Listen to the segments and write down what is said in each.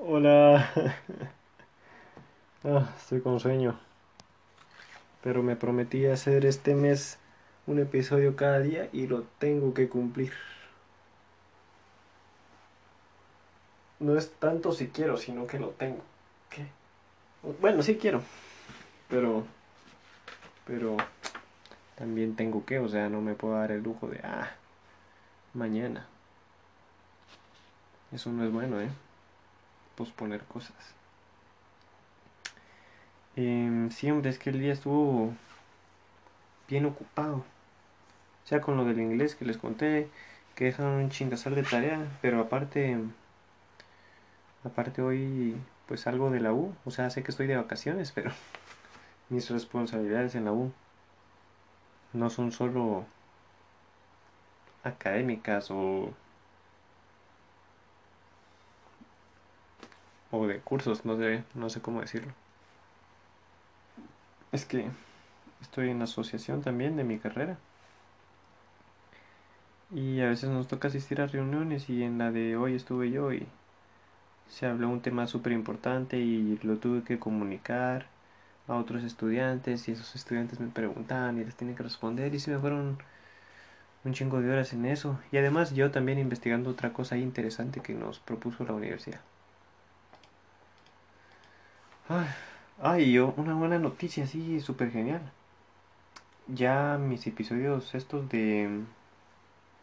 Hola. Ah, estoy con sueño. Pero me prometí hacer este mes un episodio cada día y lo tengo que cumplir. No es tanto si quiero, sino que lo tengo. ¿Qué? Bueno, sí quiero. Pero... Pero... También tengo que, o sea, no me puedo dar el lujo de... Ah, mañana. Eso no es bueno, ¿eh? Posponer cosas. Eh, siempre es que el día estuvo bien ocupado. O sea, con lo del inglés que les conté, que dejan un chingasal de tarea, pero aparte, aparte hoy, pues algo de la U. O sea, sé que estoy de vacaciones, pero mis responsabilidades en la U no son solo académicas o o de cursos, no sé, no sé cómo decirlo. Es que estoy en asociación también de mi carrera. Y a veces nos toca asistir a reuniones y en la de hoy estuve yo y se habló un tema súper importante y lo tuve que comunicar a otros estudiantes y esos estudiantes me preguntaban y les tienen que responder y se me fueron un chingo de horas en eso. Y además yo también investigando otra cosa interesante que nos propuso la universidad. Ay, yo, una buena noticia, sí, súper genial. Ya mis episodios estos de,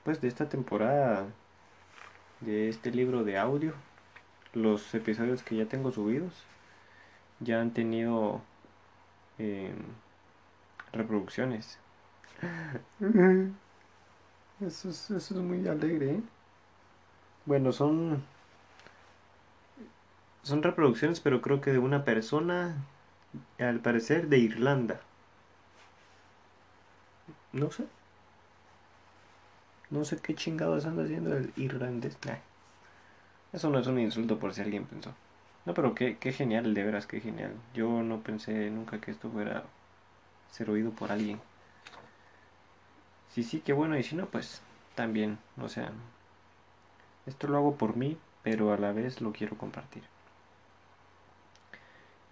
pues de esta temporada, de este libro de audio, los episodios que ya tengo subidos, ya han tenido em, reproducciones. Eso es, eso es muy alegre, ¿eh? Bueno, son son reproducciones, pero creo que de una persona, al parecer de Irlanda. No sé. No sé qué chingados anda haciendo el irlandés. Eso no es un insulto por si alguien pensó. No, pero qué, qué genial, de veras, qué genial. Yo no pensé nunca que esto fuera ser oído por alguien. Sí, sí, qué bueno. Y si no, pues también. O sea, esto lo hago por mí, pero a la vez lo quiero compartir.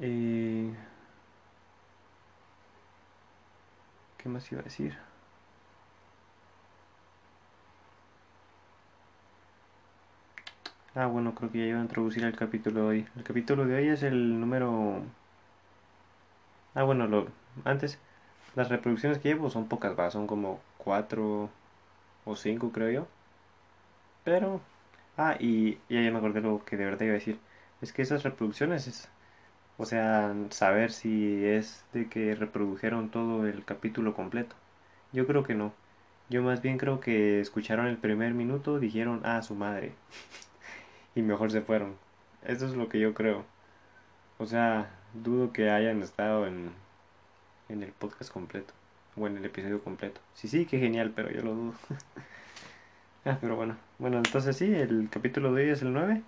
Eh, ¿Qué más iba a decir? Ah, bueno, creo que ya iba a introducir el capítulo de hoy. El capítulo de hoy es el número... Ah, bueno, lo... antes, las reproducciones que llevo son pocas, va, son como cuatro o cinco, creo yo. Pero... Ah, y ya, ya me acordé lo que de verdad iba a decir. Es que esas reproducciones es o sea, saber si es de que reprodujeron todo el capítulo completo. Yo creo que no. Yo más bien creo que escucharon el primer minuto, dijeron, ah, su madre. y mejor se fueron. Eso es lo que yo creo. O sea, dudo que hayan estado en, en el podcast completo. O en el episodio completo. Sí, sí, qué genial, pero yo lo dudo. ah, pero bueno. Bueno, entonces sí, el capítulo de hoy es el 9.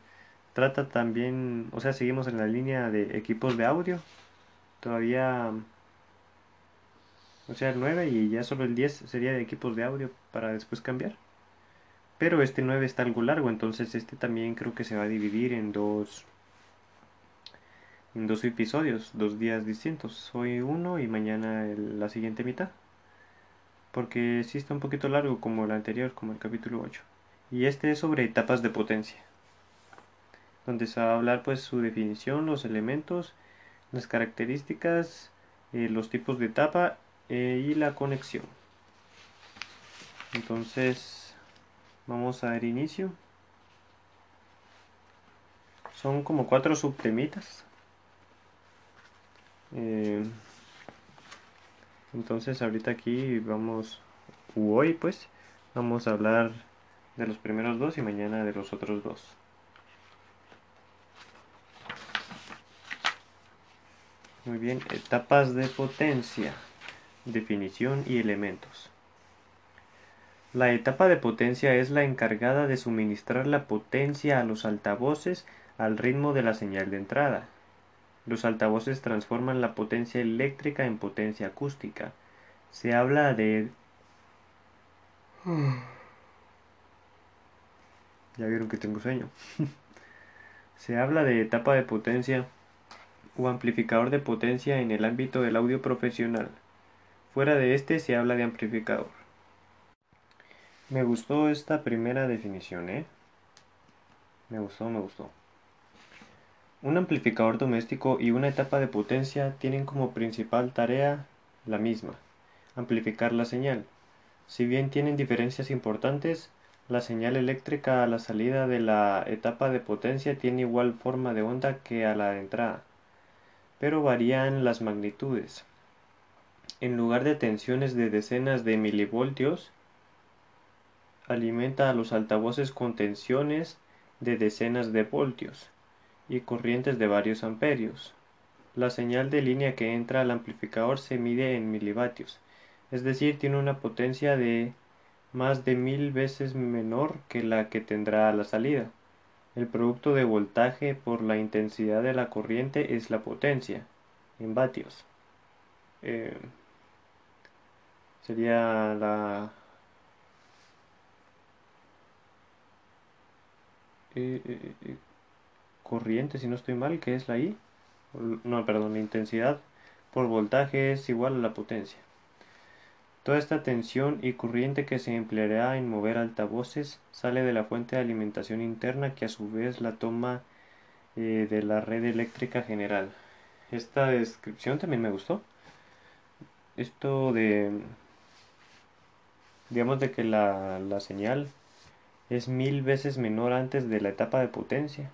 Trata también, o sea, seguimos en la línea de equipos de audio. Todavía, o sea, el 9 y ya solo el 10 sería de equipos de audio para después cambiar. Pero este 9 está algo largo, entonces este también creo que se va a dividir en dos en dos episodios, dos días distintos. Hoy uno y mañana la siguiente mitad. Porque sí está un poquito largo como el anterior, como el capítulo 8. Y este es sobre etapas de potencia donde se va a hablar pues su definición, los elementos, las características, eh, los tipos de etapa eh, y la conexión. Entonces vamos a dar inicio. Son como cuatro subtemitas. Eh, entonces ahorita aquí vamos, hoy pues, vamos a hablar de los primeros dos y mañana de los otros dos. Muy bien, etapas de potencia, definición y elementos. La etapa de potencia es la encargada de suministrar la potencia a los altavoces al ritmo de la señal de entrada. Los altavoces transforman la potencia eléctrica en potencia acústica. Se habla de... Ya vieron que tengo sueño. Se habla de etapa de potencia o amplificador de potencia en el ámbito del audio profesional. Fuera de este se habla de amplificador. Me gustó esta primera definición, ¿eh? Me gustó, me gustó. Un amplificador doméstico y una etapa de potencia tienen como principal tarea la misma, amplificar la señal. Si bien tienen diferencias importantes, la señal eléctrica a la salida de la etapa de potencia tiene igual forma de onda que a la entrada, pero varían las magnitudes. En lugar de tensiones de decenas de milivoltios, alimenta a los altavoces con tensiones de decenas de voltios y corrientes de varios amperios. La señal de línea que entra al amplificador se mide en milivatios, es decir, tiene una potencia de más de mil veces menor que la que tendrá a la salida. El producto de voltaje por la intensidad de la corriente es la potencia, en vatios. Eh, sería la eh, eh, corriente, si no estoy mal, que es la I. No, perdón, la intensidad por voltaje es igual a la potencia. Toda esta tensión y corriente que se empleará en mover altavoces sale de la fuente de alimentación interna que a su vez la toma eh, de la red eléctrica general. Esta descripción también me gustó. Esto de, digamos, de que la, la señal es mil veces menor antes de la etapa de potencia.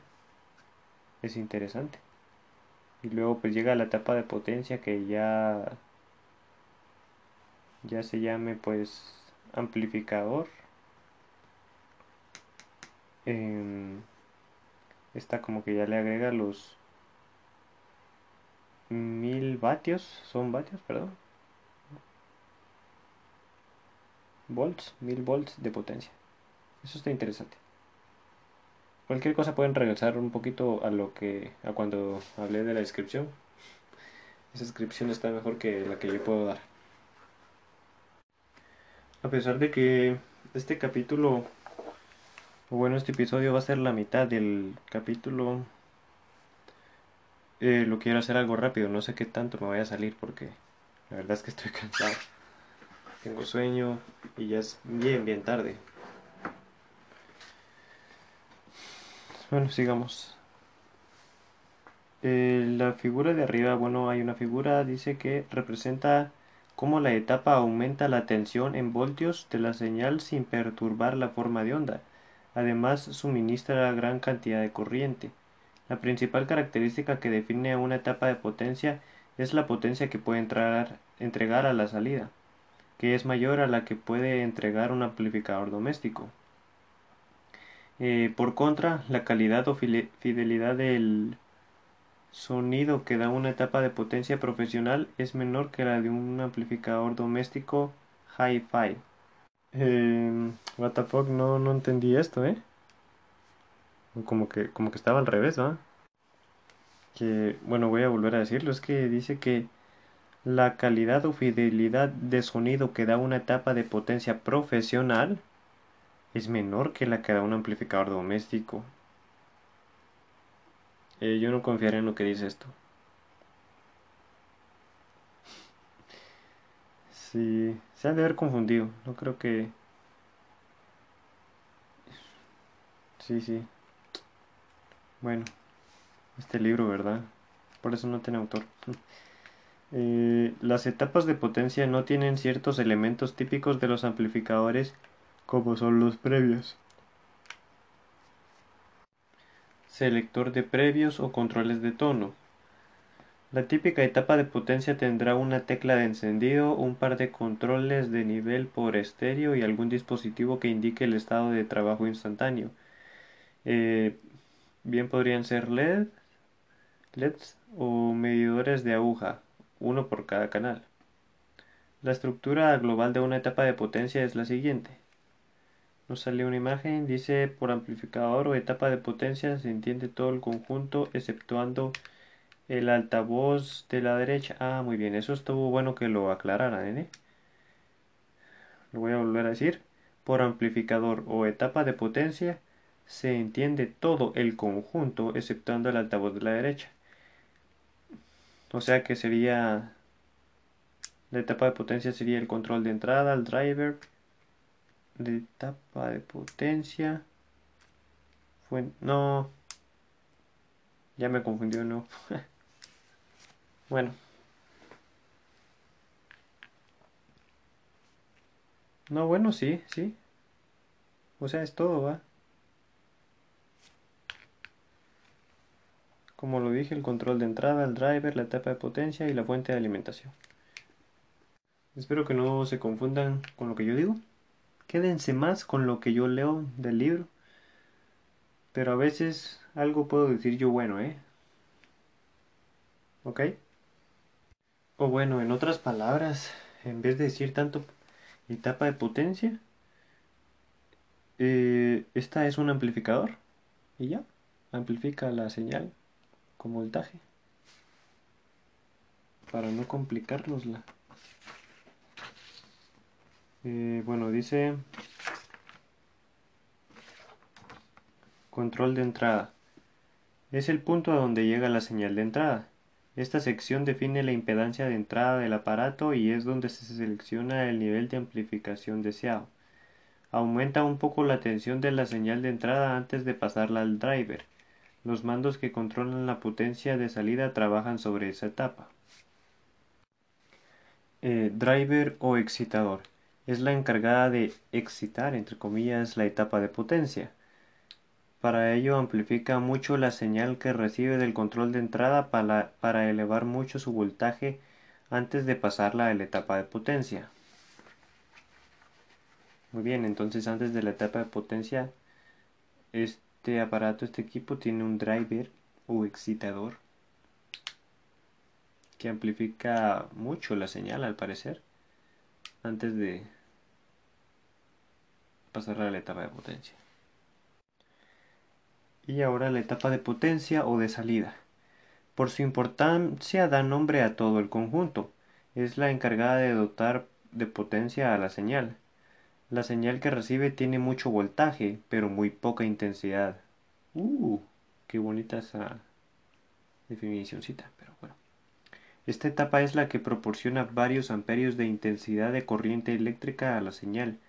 Es interesante. Y luego pues llega la etapa de potencia que ya ya se llame pues amplificador. Eh, esta como que ya le agrega los mil vatios son vatios perdón. Volts mil volts de potencia. Eso está interesante. Cualquier cosa pueden regresar un poquito a lo que a cuando hablé de la descripción. Esa descripción está mejor que la que yo puedo dar a pesar de que este capítulo, o bueno, este episodio va a ser la mitad del capítulo, eh, lo quiero hacer algo rápido, no sé qué tanto me vaya a salir porque la verdad es que estoy cansado. Tengo sueño y ya es bien, bien tarde. Bueno, sigamos. Eh, la figura de arriba, bueno, hay una figura, dice que representa cómo la etapa aumenta la tensión en voltios de la señal sin perturbar la forma de onda. Además, suministra gran cantidad de corriente. La principal característica que define una etapa de potencia es la potencia que puede entregar a la salida, que es mayor a la que puede entregar un amplificador doméstico. Eh, por contra, la calidad o fidelidad del sonido que da una etapa de potencia profesional es menor que la de un amplificador doméstico hi-fi. Eh, no, no entendí esto, ¿eh? Como que, como que estaba al revés, ¿no? Que, bueno, voy a volver a decirlo, es que dice que la calidad o fidelidad de sonido que da una etapa de potencia profesional es menor que la que da un amplificador doméstico. Eh, yo no confiaré en lo que dice esto. Sí, se ha de haber confundido. No creo que... Sí, sí. Bueno, este libro, ¿verdad? Por eso no tiene autor. Eh, las etapas de potencia no tienen ciertos elementos típicos de los amplificadores como son los previos. Selector de previos o controles de tono. La típica etapa de potencia tendrá una tecla de encendido, un par de controles de nivel por estéreo y algún dispositivo que indique el estado de trabajo instantáneo. Eh, bien podrían ser LED, LEDs o medidores de aguja, uno por cada canal. La estructura global de una etapa de potencia es la siguiente. Nos sale una imagen, dice por amplificador o etapa de potencia se entiende todo el conjunto exceptuando el altavoz de la derecha. Ah, muy bien, eso estuvo bueno que lo aclararan, ¿eh? Lo voy a volver a decir. Por amplificador o etapa de potencia se entiende todo el conjunto exceptuando el altavoz de la derecha. O sea que sería la etapa de potencia sería el control de entrada, el driver, de etapa de potencia. No, ya me confundió, no. bueno. No, bueno, sí, sí. O sea, es todo, va. Como lo dije, el control de entrada, el driver, la etapa de potencia y la fuente de alimentación. Espero que no se confundan con lo que yo digo. Quédense más con lo que yo leo del libro. Pero a veces algo puedo decir yo bueno, ¿eh? ¿Ok? O bueno, en otras palabras, en vez de decir tanto etapa de potencia, eh, esta es un amplificador y ya, amplifica la señal con voltaje para no complicárnosla. Eh, bueno, dice control de entrada. Es el punto a donde llega la señal de entrada. Esta sección define la impedancia de entrada del aparato y es donde se selecciona el nivel de amplificación deseado. Aumenta un poco la tensión de la señal de entrada antes de pasarla al driver. Los mandos que controlan la potencia de salida trabajan sobre esa etapa. Eh, driver o excitador es la encargada de excitar, entre comillas, la etapa de potencia. Para ello amplifica mucho la señal que recibe del control de entrada para, para elevar mucho su voltaje antes de pasarla a la etapa de potencia. Muy bien, entonces antes de la etapa de potencia, este aparato, este equipo tiene un driver o excitador que amplifica mucho la señal al parecer antes de pasar a la etapa de potencia. Y ahora la etapa de potencia o de salida. Por su importancia da nombre a todo el conjunto. Es la encargada de dotar de potencia a la señal. La señal que recibe tiene mucho voltaje, pero muy poca intensidad. Uh, qué bonita esa definicióncita, pero bueno. Esta etapa es la que proporciona varios amperios de intensidad de corriente eléctrica a la señal.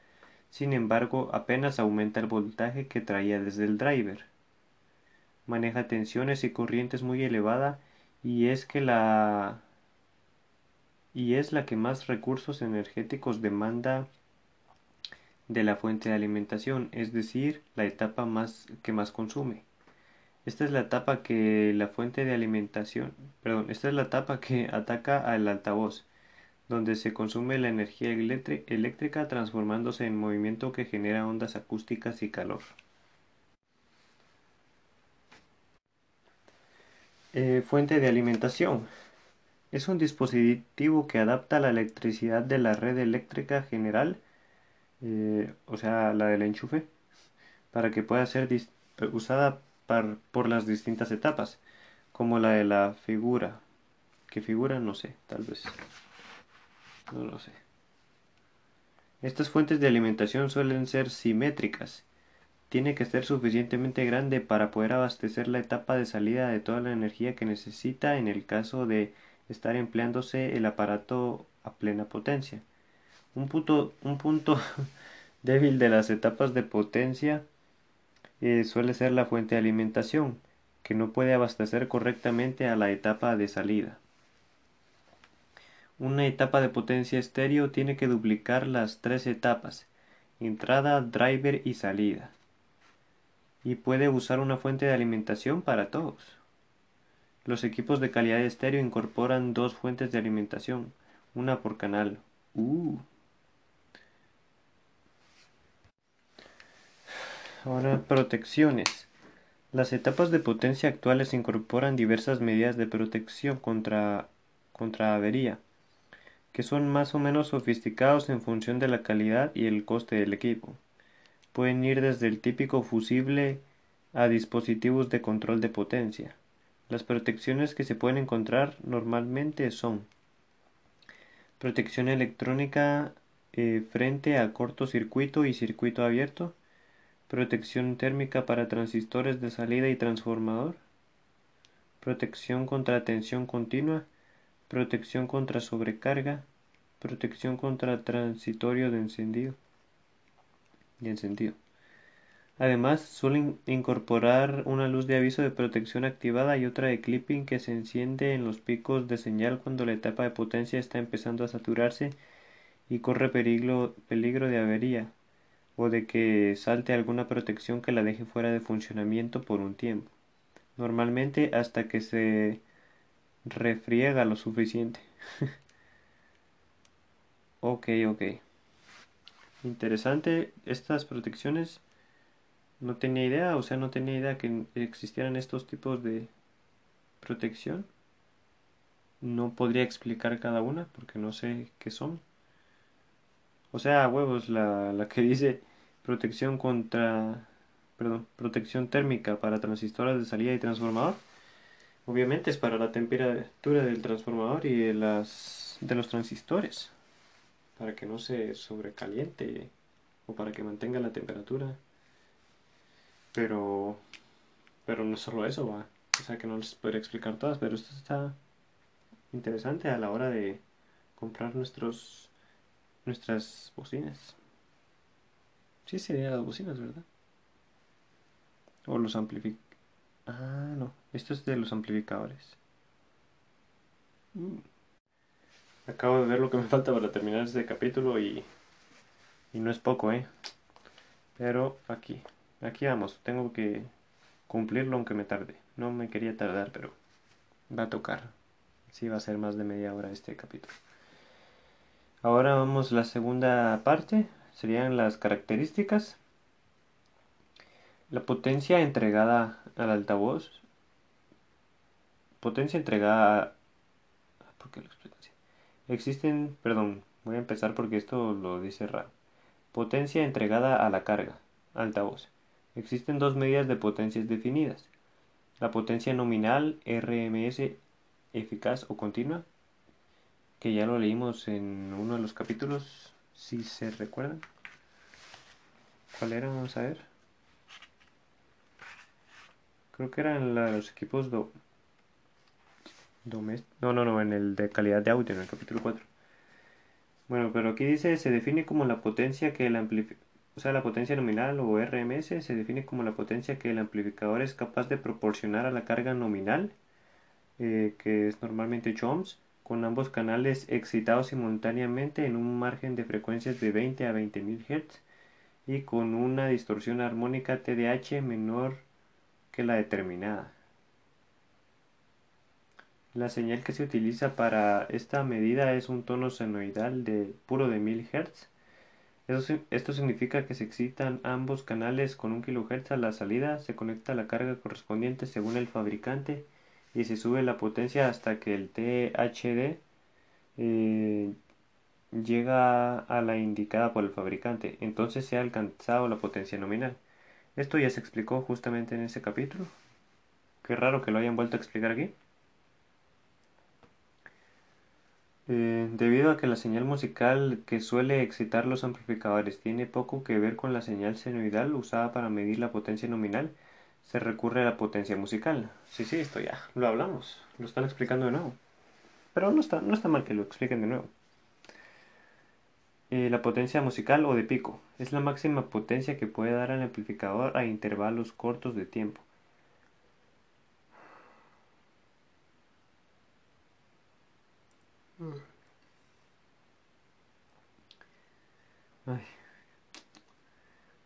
Sin embargo, apenas aumenta el voltaje que traía desde el driver. Maneja tensiones y corrientes muy elevada y es que la y es la que más recursos energéticos demanda de la fuente de alimentación, es decir, la etapa más que más consume. Esta es la etapa que la fuente de alimentación, perdón, esta es la etapa que ataca al altavoz, donde se consume la energía eléctrica transformándose en movimiento que genera ondas acústicas y calor. Eh, fuente de alimentación. Es un dispositivo que adapta la electricidad de la red eléctrica general, eh, o sea, la del enchufe, para que pueda ser usada por las distintas etapas, como la de la figura. ¿Qué figura? No sé, tal vez. No lo sé. Estas fuentes de alimentación suelen ser simétricas. Tiene que ser suficientemente grande para poder abastecer la etapa de salida de toda la energía que necesita en el caso de estar empleándose el aparato a plena potencia. Un punto, un punto débil de las etapas de potencia eh, suele ser la fuente de alimentación, que no puede abastecer correctamente a la etapa de salida. Una etapa de potencia estéreo tiene que duplicar las tres etapas, entrada, driver y salida. Y puede usar una fuente de alimentación para todos. Los equipos de calidad estéreo incorporan dos fuentes de alimentación, una por canal. Uh. Ahora, protecciones. Las etapas de potencia actuales incorporan diversas medidas de protección contra, contra avería, que son más o menos sofisticados en función de la calidad y el coste del equipo. Pueden ir desde el típico fusible a dispositivos de control de potencia. Las protecciones que se pueden encontrar normalmente son protección electrónica eh, frente a cortocircuito y circuito abierto, protección térmica para transistores de salida y transformador, protección contra tensión continua, protección contra sobrecarga, protección contra transitorio de encendido y encendido. Además, suelen incorporar una luz de aviso de protección activada y otra de clipping que se enciende en los picos de señal cuando la etapa de potencia está empezando a saturarse y corre peligro, peligro de avería o de que salte alguna protección que la deje fuera de funcionamiento por un tiempo, normalmente hasta que se refriega lo suficiente. ok, ok. Interesante estas protecciones no tenía idea, o sea, no tenía idea que existieran estos tipos de protección. No podría explicar cada una porque no sé qué son. O sea, huevos, la, la que dice protección contra, perdón, protección térmica para transistores de salida y transformador. Obviamente es para la temperatura del transformador y de, las, de los transistores, para que no se sobrecaliente o para que mantenga la temperatura. Pero, pero no es solo eso, va. O sea que no les podría explicar todas, pero esto está interesante a la hora de comprar nuestros nuestras bocinas. Sí serían las bocinas, ¿verdad? O los amplificadores. Ah, no. Esto es de los amplificadores. Mm. Acabo de ver lo que me falta para terminar este capítulo y, y no es poco, ¿eh? Pero aquí. Aquí vamos, tengo que cumplirlo aunque me tarde. No me quería tardar, pero va a tocar. Sí, va a ser más de media hora este capítulo. Ahora vamos a la segunda parte, serían las características. La potencia entregada al altavoz. Potencia entregada... ¿Por qué lo? Existen, perdón, voy a empezar porque esto lo dice raro. Potencia entregada a la carga, altavoz. Existen dos medidas de potencias definidas. La potencia nominal RMS eficaz o continua, que ya lo leímos en uno de los capítulos, si se recuerdan. ¿Cuál era? Vamos a ver. Creo que era en los equipos do, No, no, no, en el de calidad de audio, en el capítulo 4. Bueno, pero aquí dice, se define como la potencia que el amplificador o sea, la potencia nominal o RMS se define como la potencia que el amplificador es capaz de proporcionar a la carga nominal, eh, que es normalmente 8 ohms, con ambos canales excitados simultáneamente en un margen de frecuencias de 20 a 20.000 Hz y con una distorsión armónica TDH menor que la determinada. La señal que se utiliza para esta medida es un tono senoidal de puro de 1000 Hz esto significa que se excitan ambos canales con 1 kHz a la salida, se conecta la carga correspondiente según el fabricante y se sube la potencia hasta que el THD eh, llega a la indicada por el fabricante. Entonces se ha alcanzado la potencia nominal. Esto ya se explicó justamente en ese capítulo. Qué raro que lo hayan vuelto a explicar aquí. Eh, debido a que la señal musical que suele excitar los amplificadores tiene poco que ver con la señal senoidal usada para medir la potencia nominal, se recurre a la potencia musical. Sí, sí, esto ya lo hablamos, lo están explicando de nuevo. Pero no está, no está mal que lo expliquen de nuevo. Eh, la potencia musical o de pico es la máxima potencia que puede dar el amplificador a intervalos cortos de tiempo.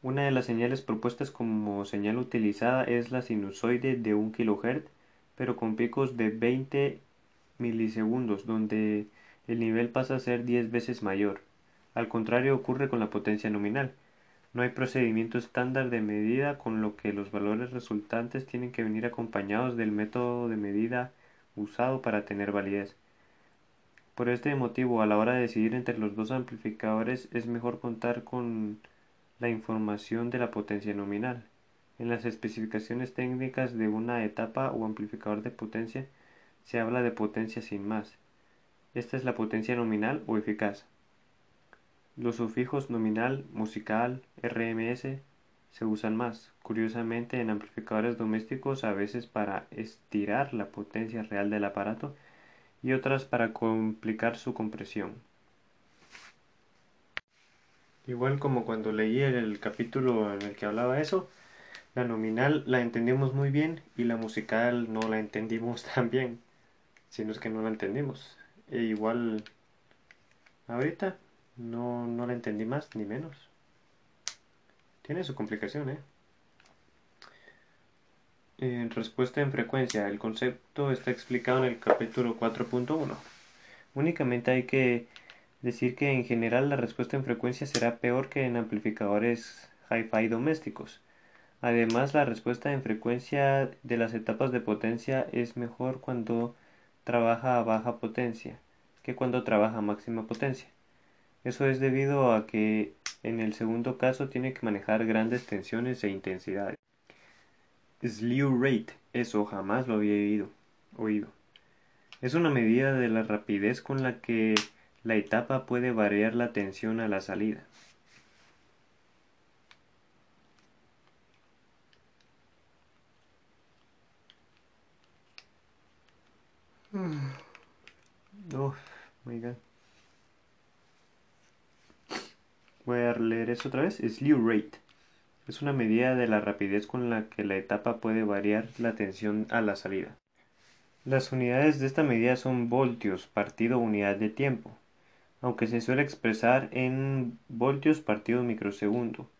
Una de las señales propuestas como señal utilizada es la sinusoide de 1 kHz, pero con picos de 20 milisegundos, donde el nivel pasa a ser 10 veces mayor. Al contrario ocurre con la potencia nominal. No hay procedimiento estándar de medida, con lo que los valores resultantes tienen que venir acompañados del método de medida usado para tener validez. Por este motivo, a la hora de decidir entre los dos amplificadores es mejor contar con la información de la potencia nominal. En las especificaciones técnicas de una etapa o amplificador de potencia se habla de potencia sin más. Esta es la potencia nominal o eficaz. Los sufijos nominal, musical, RMS se usan más, curiosamente en amplificadores domésticos a veces para estirar la potencia real del aparato y otras para complicar su compresión. Igual como cuando leí el capítulo en el que hablaba eso, la nominal la entendimos muy bien y la musical no la entendimos tan bien, sino es que no la entendimos. E igual ahorita no, no la entendí más ni menos. Tiene su complicación, ¿eh? En respuesta en frecuencia, el concepto está explicado en el capítulo 4.1. Únicamente hay que decir que en general la respuesta en frecuencia será peor que en amplificadores hi-fi domésticos. Además, la respuesta en frecuencia de las etapas de potencia es mejor cuando trabaja a baja potencia que cuando trabaja a máxima potencia. Eso es debido a que en el segundo caso tiene que manejar grandes tensiones e intensidades. Slew rate, eso jamás lo había oído. oído. Es una medida de la rapidez con la que la etapa puede variar la tensión a la salida. Oh, my God. Voy a leer eso otra vez. Slew rate. Es una medida de la rapidez con la que la etapa puede variar la tensión a la salida. Las unidades de esta medida son voltios partido unidad de tiempo, aunque se suele expresar en voltios partido microsegundo.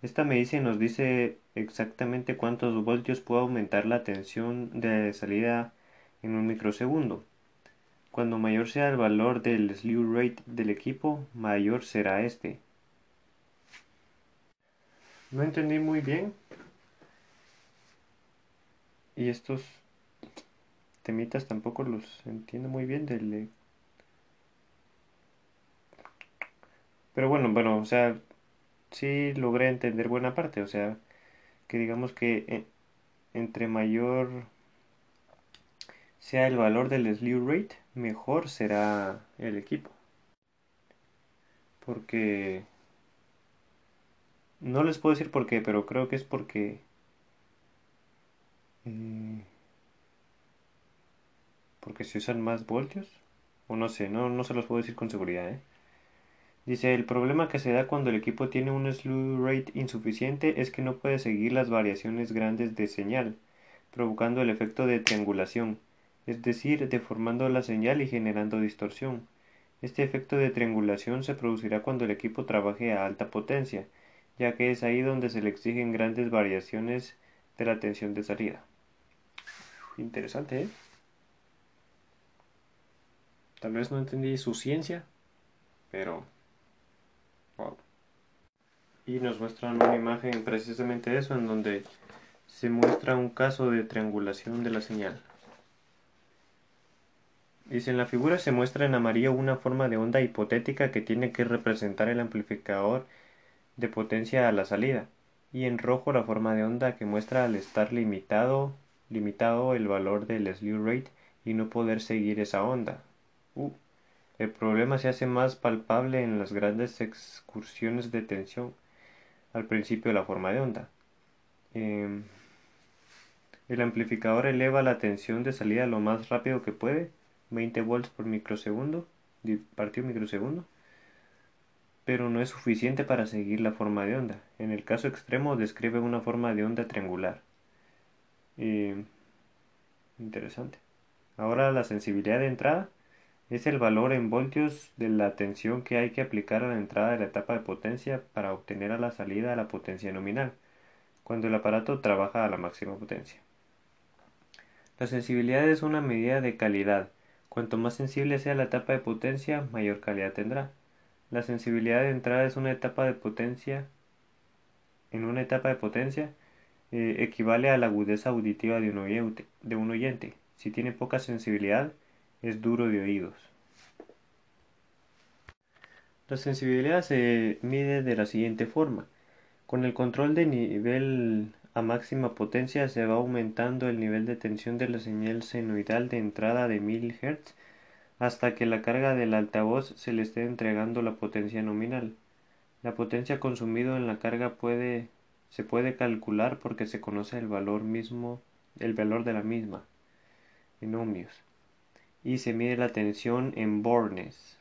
Esta medida nos dice exactamente cuántos voltios puede aumentar la tensión de salida en un microsegundo. Cuando mayor sea el valor del slew rate del equipo, mayor será este. No entendí muy bien. Y estos temitas tampoco los entiendo muy bien del... Pero bueno, bueno, o sea, sí logré entender buena parte, o sea, que digamos que eh, entre mayor sea el valor del slew rate, mejor será el equipo. Porque no les puedo decir por qué, pero creo que es porque... Eh, porque se usan más voltios. O no sé, no, no se los puedo decir con seguridad. ¿eh? Dice, el problema que se da cuando el equipo tiene un slew rate insuficiente es que no puede seguir las variaciones grandes de señal, provocando el efecto de triangulación, es decir, deformando la señal y generando distorsión. Este efecto de triangulación se producirá cuando el equipo trabaje a alta potencia, ya que es ahí donde se le exigen grandes variaciones de la tensión de salida. Interesante, ¿eh? Tal vez no entendí su ciencia, pero... Y nos muestran una imagen precisamente eso, en donde se muestra un caso de triangulación de la señal. Dice, en la figura se muestra en amarillo una forma de onda hipotética que tiene que representar el amplificador de potencia a la salida, y en rojo la forma de onda que muestra al estar limitado, limitado el valor del slew rate y no poder seguir esa onda. Uh, el problema se hace más palpable en las grandes excursiones de tensión al principio de la forma de onda. Em, el amplificador eleva la tensión de salida lo más rápido que puede, 20 volts por microsegundo, partido microsegundo, pero no es suficiente para seguir la forma de onda. En el caso extremo describe una forma de onda triangular. interesante. Ahora la sensibilidad de entrada es el valor en voltios de la tensión que hay que aplicar a la entrada de la etapa de potencia para obtener a la salida la potencia nominal, cuando el aparato trabaja a la máxima potencia. La sensibilidad es una medida de calidad. Cuanto más sensible sea la etapa de potencia, mayor calidad tendrá. La sensibilidad de entrada es una etapa de potencia. En una etapa de potencia eh, equivale a la agudeza auditiva de un, oyente, de un oyente. Si tiene poca sensibilidad, es duro de oídos. La sensibilidad se mide de la siguiente forma. Con el control de nivel a máxima potencia se va aumentando el nivel de tensión de la señal senoidal de entrada de 1000 Hz hasta que la carga del altavoz se le esté entregando la potencia nominal. La potencia consumida en la carga puede se puede calcular porque se conoce el valor mismo, el valor de la misma en ohmios y se mide la tensión en bornes,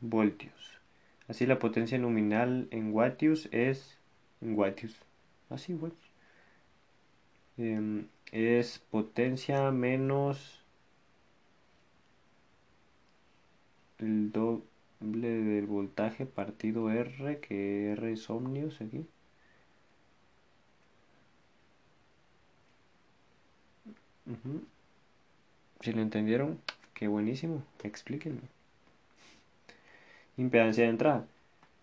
voltios. Así la potencia nominal en watios es en watios, así watios. Em, es potencia menos el doble del voltaje partido R, que R es ohmios aquí. Si lo entendieron, qué buenísimo, explíquenme. Impedancia de entrada.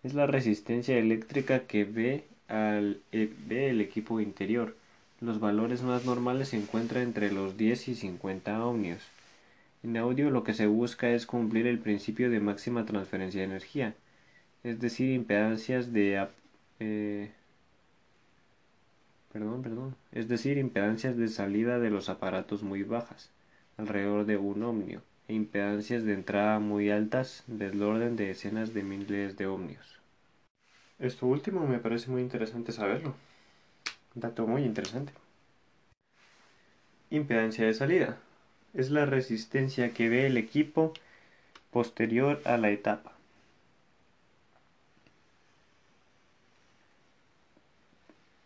Es la resistencia eléctrica que ve, al, eh, ve el equipo interior. Los valores más normales se encuentran entre los 10 y 50 ohmios. En audio lo que se busca es cumplir el principio de máxima transferencia de energía, es decir, impedancias de eh, perdón, perdón, es decir, impedancias de salida de los aparatos muy bajas alrededor de un ohmio, e impedancias de entrada muy altas del orden de decenas de miles de ohmios. Esto último me parece muy interesante saberlo. Dato muy interesante. Impedancia de salida. Es la resistencia que ve el equipo posterior a la etapa.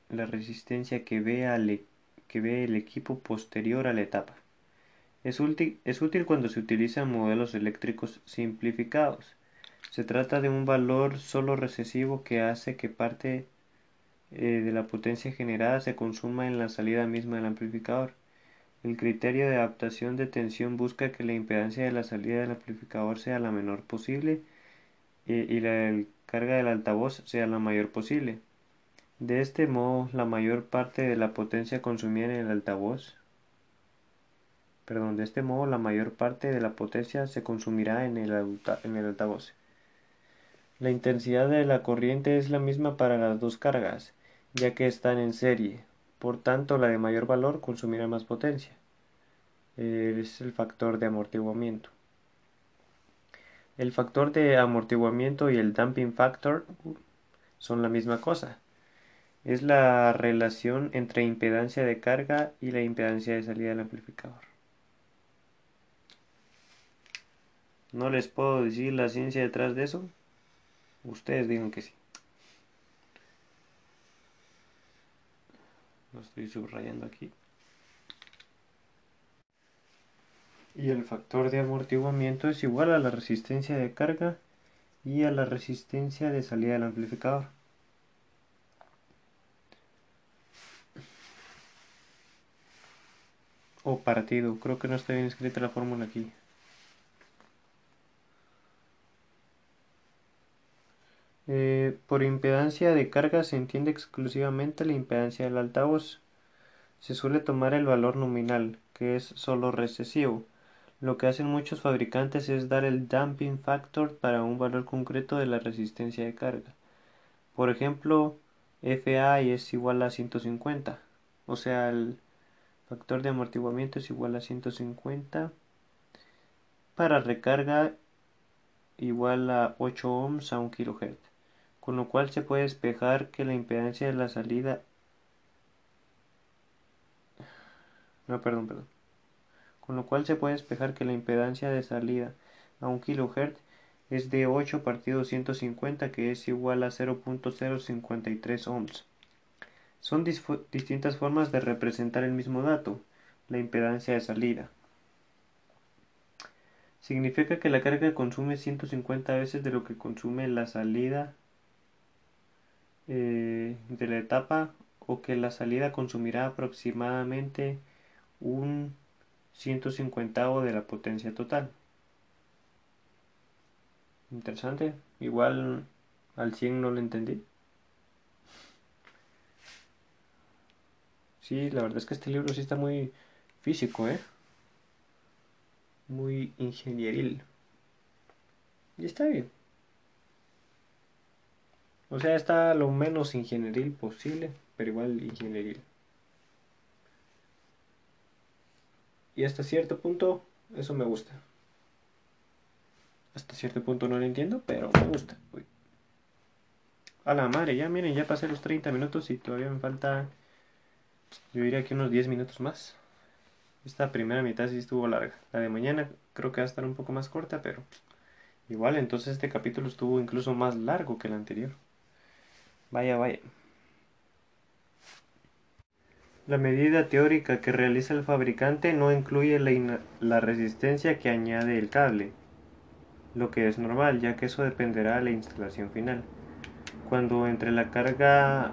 La resistencia que ve, e, que ve el equipo posterior a la etapa. Es útil, es útil cuando se utilizan modelos eléctricos simplificados. Se trata de un valor solo recesivo que hace que parte eh, de la potencia generada se consuma en la salida misma del amplificador. El criterio de adaptación de tensión busca que la impedancia de la salida del amplificador sea la menor posible eh, y la carga del altavoz sea la mayor posible. De este modo, la mayor parte de la potencia consumida en el altavoz Perdón, de este modo la mayor parte de la potencia se consumirá en el, altavoz. La intensidad de la corriente es la misma para las dos cargas, ya que están en serie. Por tanto, la de mayor valor consumirá más potencia. Es el factor de amortiguamiento. El factor de amortiguamiento y el damping factor son la misma cosa. Es la relación entre impedancia de carga y la impedancia de salida del amplificador. No les puedo decir la ciencia detrás de eso. Ustedes digan que sí. Lo estoy subrayando aquí. Y el factor de amortiguamiento es igual a la resistencia de carga y a la resistencia de salida del amplificador. O partido, creo que no está bien escrita la fórmula aquí. Eh, por impedancia de carga se entiende exclusivamente la impedancia del altavoz. Se suele tomar el valor nominal, que es solo recesivo. Lo que hacen muchos fabricantes es dar el damping factor para un valor concreto de la resistencia de carga. Por ejemplo, FA es igual a 150, o sea, el factor de amortiguamiento es igual a 150 para recarga igual a 8 ohms a 1 kHz con lo cual se puede despejar que la impedancia de la salida no perdón perdón con lo cual se puede despejar que la impedancia de salida a 1 kHz es de 8 partido 150 que es igual a 0.053 ohms. Son distintas formas de representar el mismo dato la impedancia de salida. Significa que la carga consume 150 veces de lo que consume la salida eh, de la etapa o que la salida consumirá aproximadamente un 150 de la potencia total. Interesante. Igual al 100 no lo entendí. Sí, la verdad es que este libro sí está muy físico, ¿eh? Muy ingenieril. Y está bien. O sea, está lo menos ingenieril posible, pero igual ingenieril. Y hasta cierto punto, eso me gusta. Hasta cierto punto no lo entiendo, pero me gusta. A la madre, ya miren, ya pasé los 30 minutos y todavía me falta, yo diría que unos 10 minutos más. Esta primera mitad sí estuvo larga. La de mañana creo que va a estar un poco más corta, pero igual entonces este capítulo estuvo incluso más largo que el anterior. Vaya, vaya. La medida teórica que realiza el fabricante no incluye la, resistencia que añade el cable, lo que es normal ya que eso dependerá de la instalación final. Cuando entre la carga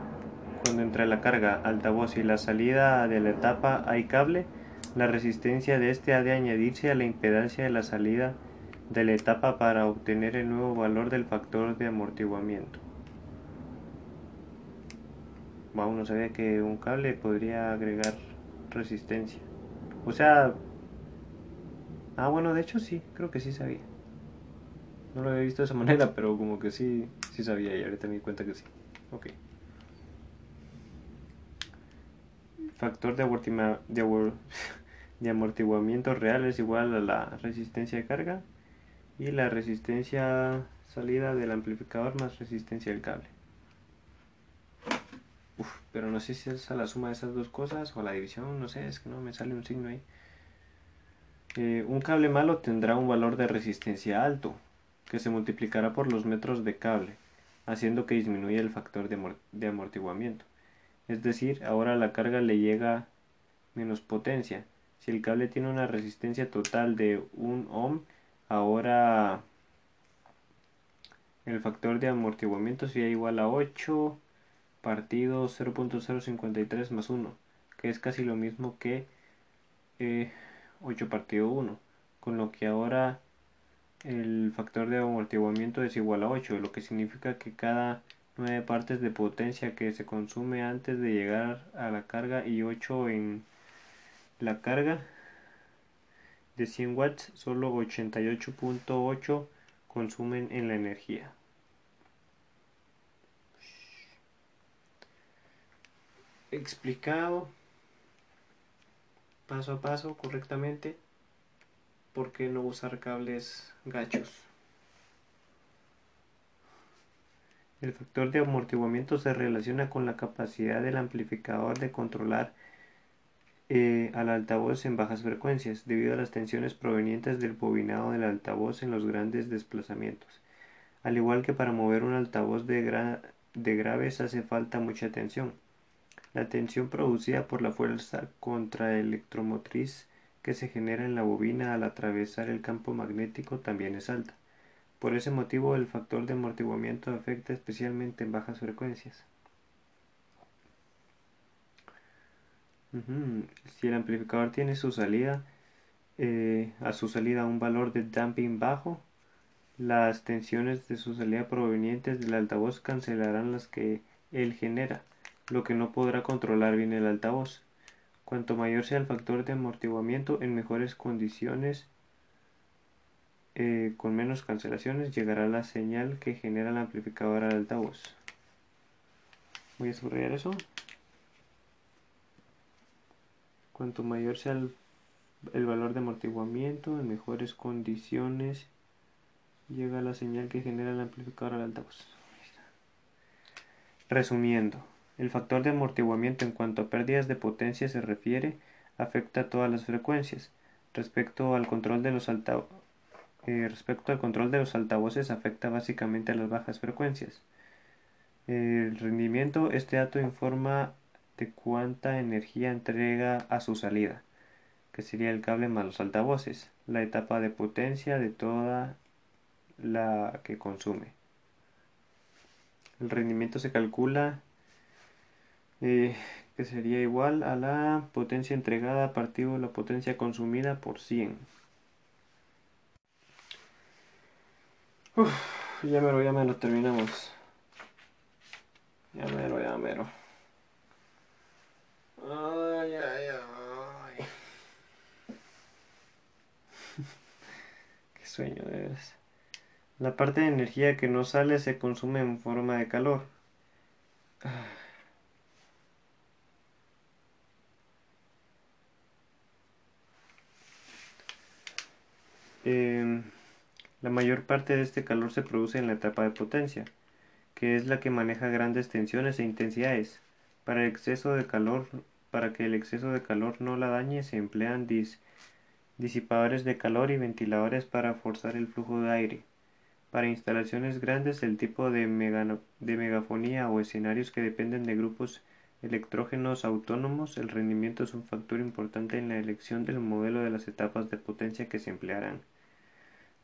cuando entre la carga altavoz y la salida de la etapa hay cable, la resistencia de este ha de añadirse a la impedancia de la salida de la etapa para obtener el nuevo valor del factor de amortiguamiento. Wow, no sabía que un cable podría agregar resistencia. O sea... Ah, bueno, de hecho sí, creo que sí sabía. No lo había visto de esa manera, pero como que sí, sí sabía y ahorita me di cuenta que sí. Ok. Factor de, de, de amortiguamiento real es igual a la resistencia de carga y la resistencia salida del amplificador más resistencia del cable. Pero no sé si es a la suma de esas dos cosas o a la división, no sé, es que no me sale un signo ahí. Eh, un cable malo tendrá un valor de resistencia alto, que se multiplicará por los metros de cable, haciendo que disminuya el factor de, amortiguamiento. Es decir, ahora la carga le llega menos potencia. Si el cable tiene una resistencia total de 1 ohm, ahora el factor de amortiguamiento sería igual a 8 partido 0.053 más 1, que es casi lo mismo que 8 eh, partido 1, con lo que ahora el factor de amortiguamiento es igual a 8, lo que significa que cada 9 partes de potencia que se consume antes de llegar a la carga y 8 en la carga de 100 watts, solo 88.8 consumen en la energía. Explicado paso a paso correctamente por qué no usar cables gachos. El factor de amortiguamiento se relaciona con la capacidad del amplificador de controlar eh, al altavoz en bajas frecuencias debido a las tensiones provenientes del bobinado del altavoz en los grandes desplazamientos. Al igual que para mover un altavoz de, de graves hace falta mucha tensión. La tensión producida por la fuerza contraelectromotriz que se genera en la bobina al atravesar el campo magnético también es alta. Por ese motivo el factor de amortiguamiento afecta especialmente en bajas frecuencias. Si el amplificador tiene su salida eh, a su salida un valor de damping bajo, las tensiones de su salida provenientes del altavoz cancelarán las que él genera lo que no podrá controlar bien el altavoz. Cuanto mayor sea el factor de amortiguamiento en mejores condiciones, eh, con menos cancelaciones, llegará la señal que genera el amplificador al altavoz. Voy a subrayar eso. Cuanto mayor sea el, el valor de amortiguamiento en mejores condiciones, llega la señal que genera el amplificador al altavoz. Resumiendo. El factor de amortiguamiento en cuanto a pérdidas de potencia se refiere afecta a todas las frecuencias. Respecto al control de los eh, respecto al control de los altavoces afecta básicamente a las bajas frecuencias. El rendimiento, este dato informa de cuánta energía entrega a su salida, que sería el cable más los altavoces, la etapa de potencia de toda la que consume. El rendimiento se calcula eh, que sería igual a la potencia entregada partido de la potencia consumida por 100. Uf, ya mero, ya lo terminamos. Ya mero, ya mero. Ay, ay, ay. Qué sueño es. La parte de energía que no sale se consume en forma de calor. Ah. Em, la mayor parte de este calor se produce en la etapa de potencia, que es la que maneja grandes tensiones e intensidades. Para el exceso de calor, para que el exceso de calor no la dañe, se emplean disipadores de calor y ventiladores para forzar el flujo de aire. Para instalaciones grandes, el tipo de, de megafonía o escenarios que dependen de grupos electrógenos autónomos, el rendimiento es un factor importante en la elección del modelo de las etapas de potencia que se emplearán.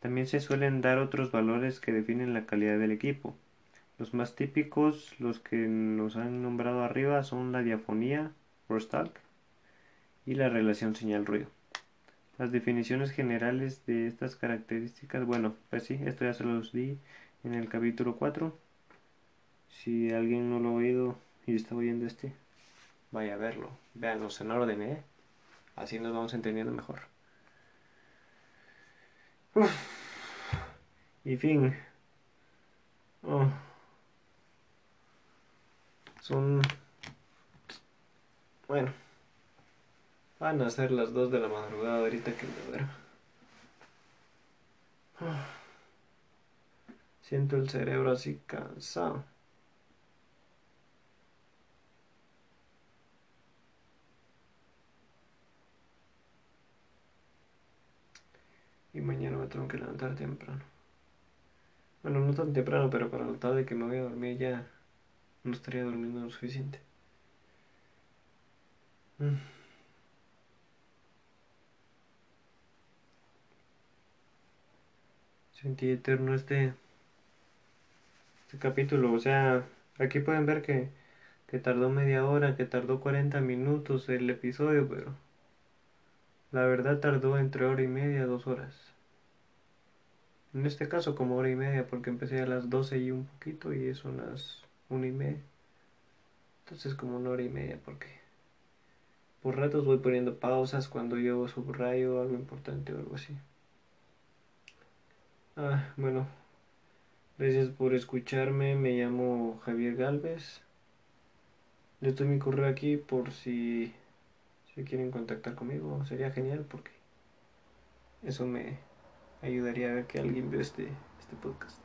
También se suelen dar otros valores que definen la calidad del equipo. Los más típicos, los que nos han nombrado arriba, son la diafonía, Rostalk, y la relación señal-ruido. Las definiciones generales de estas características, bueno, pues sí, esto ya se los di en el capítulo 4. Si alguien no lo ha oído y está oyendo este, vaya a verlo. Veanlos en orden, ¿eh? Así nos vamos entendiendo mejor. Y fin. Oh. Son... Bueno. Van a ser las 2 de la madrugada ahorita que me duermo. Siento el cerebro así cansado. Y mañana me tengo que levantar temprano. Bueno, no tan temprano, pero para la tarde que me voy a dormir ya no estaría durmiendo lo suficiente. Mm. Sentí eterno este, este capítulo. O sea, aquí pueden ver que, que tardó media hora, que tardó 40 minutos el episodio, pero la verdad tardó entre hora y media, dos horas. En este caso como hora y media porque empecé a las 12 y un poquito y son las una y media. Entonces como una hora y media porque por ratos voy poniendo pausas cuando yo subrayo algo importante o algo así. Ah, bueno. Gracias por escucharme. Me llamo Javier Galvez. Les doy mi correo aquí por si, si quieren contactar conmigo. Sería genial porque eso me ayudaría a ver que alguien ve este, este podcast.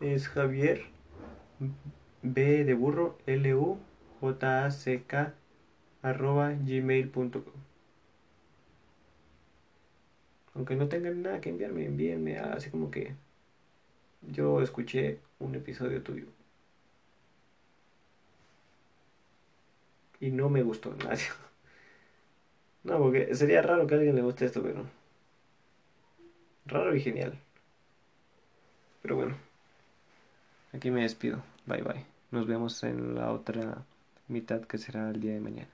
Es Javier B de burro L U J A C K arroba gmail.com aunque no tengan nada que enviarme, envíenme así como que yo escuché un episodio tuyo. Y no me gustó nada. No, porque sería raro que a alguien le guste esto, pero... Raro y genial. Pero bueno. Aquí me despido. Bye bye. Nos vemos en la otra mitad que será el día de mañana.